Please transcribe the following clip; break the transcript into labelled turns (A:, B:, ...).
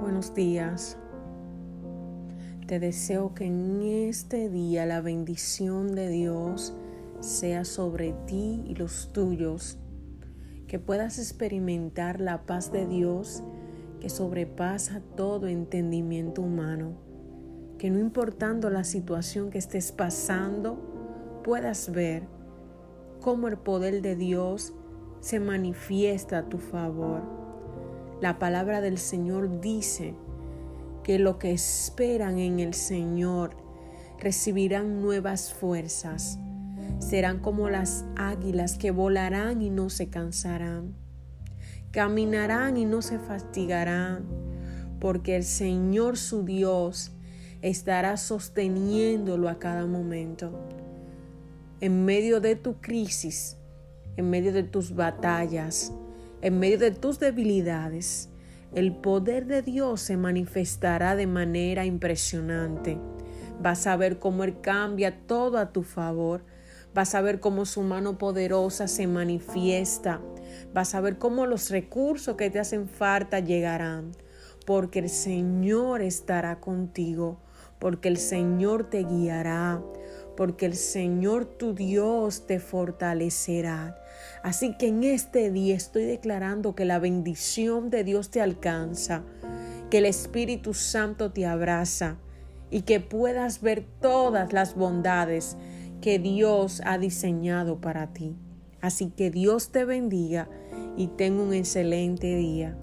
A: buenos días. Te deseo que en este día la bendición de Dios sea sobre ti y los tuyos, que puedas experimentar la paz de Dios que sobrepasa todo entendimiento humano, que no importando la situación que estés pasando, puedas ver cómo el poder de Dios se manifiesta a tu favor la palabra del Señor dice que lo que esperan en el Señor recibirán nuevas fuerzas. Serán como las águilas que volarán y no se cansarán. Caminarán y no se fatigarán, porque el Señor su Dios estará sosteniéndolo a cada momento. En medio de tu crisis, en medio de tus batallas, en medio de tus debilidades, el poder de Dios se manifestará de manera impresionante. Vas a ver cómo Él cambia todo a tu favor. Vas a ver cómo su mano poderosa se manifiesta. Vas a ver cómo los recursos que te hacen falta llegarán. Porque el Señor estará contigo. Porque el Señor te guiará porque el Señor tu Dios te fortalecerá. Así que en este día estoy declarando que la bendición de Dios te alcanza, que el Espíritu Santo te abraza y que puedas ver todas las bondades que Dios ha diseñado para ti. Así que Dios te bendiga y tenga un excelente día.